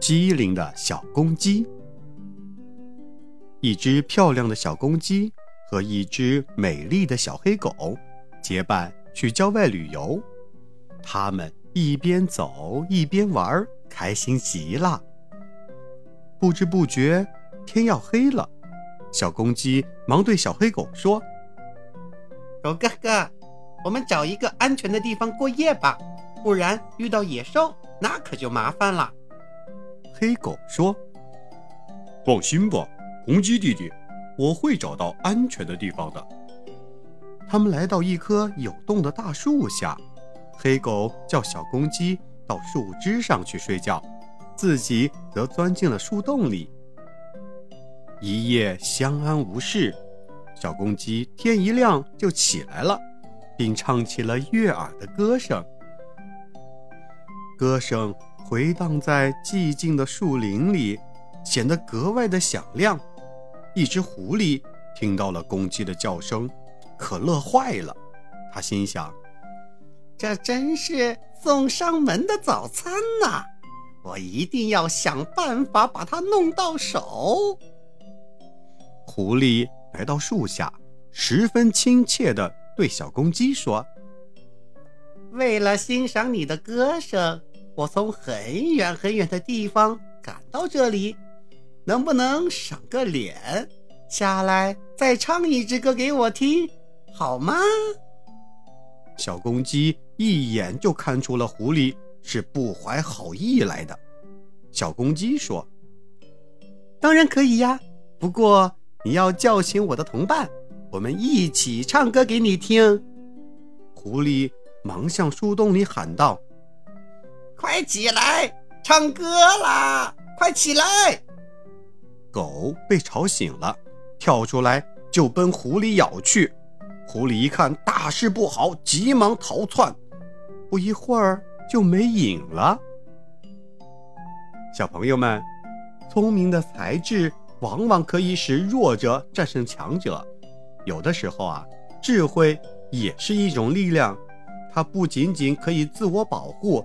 机灵的小公鸡。一只漂亮的小公鸡和一只美丽的小黑狗结伴去郊外旅游，他们一边走一边玩，开心极了。不知不觉，天要黑了，小公鸡忙对小黑狗说：“狗哥哥，我们找一个安全的地方过夜吧，不然遇到野兽那可就麻烦了。”黑狗说：“放心吧。”公鸡弟弟，我会找到安全的地方的。他们来到一棵有洞的大树下，黑狗叫小公鸡到树枝上去睡觉，自己则钻进了树洞里。一夜相安无事，小公鸡天一亮就起来了，并唱起了悦耳的歌声。歌声回荡在寂静的树林里，显得格外的响亮。一只狐狸听到了公鸡的叫声，可乐坏了。他心想：“这真是送上门的早餐呐！我一定要想办法把它弄到手。”狐狸来到树下，十分亲切地对小公鸡说：“为了欣赏你的歌声，我从很远很远的地方赶到这里。”能不能赏个脸，下来再唱一支歌给我听，好吗？小公鸡一眼就看出了狐狸是不怀好意来的。小公鸡说：“当然可以呀，不过你要叫醒我的同伴，我们一起唱歌给你听。”狐狸忙向树洞里喊道：“快起来，唱歌啦！快起来！”狗被吵醒了，跳出来就奔狐狸咬去。狐狸一看大事不好，急忙逃窜，不一会儿就没影了。小朋友们，聪明的才智往往可以使弱者战胜强者。有的时候啊，智慧也是一种力量，它不仅仅可以自我保护，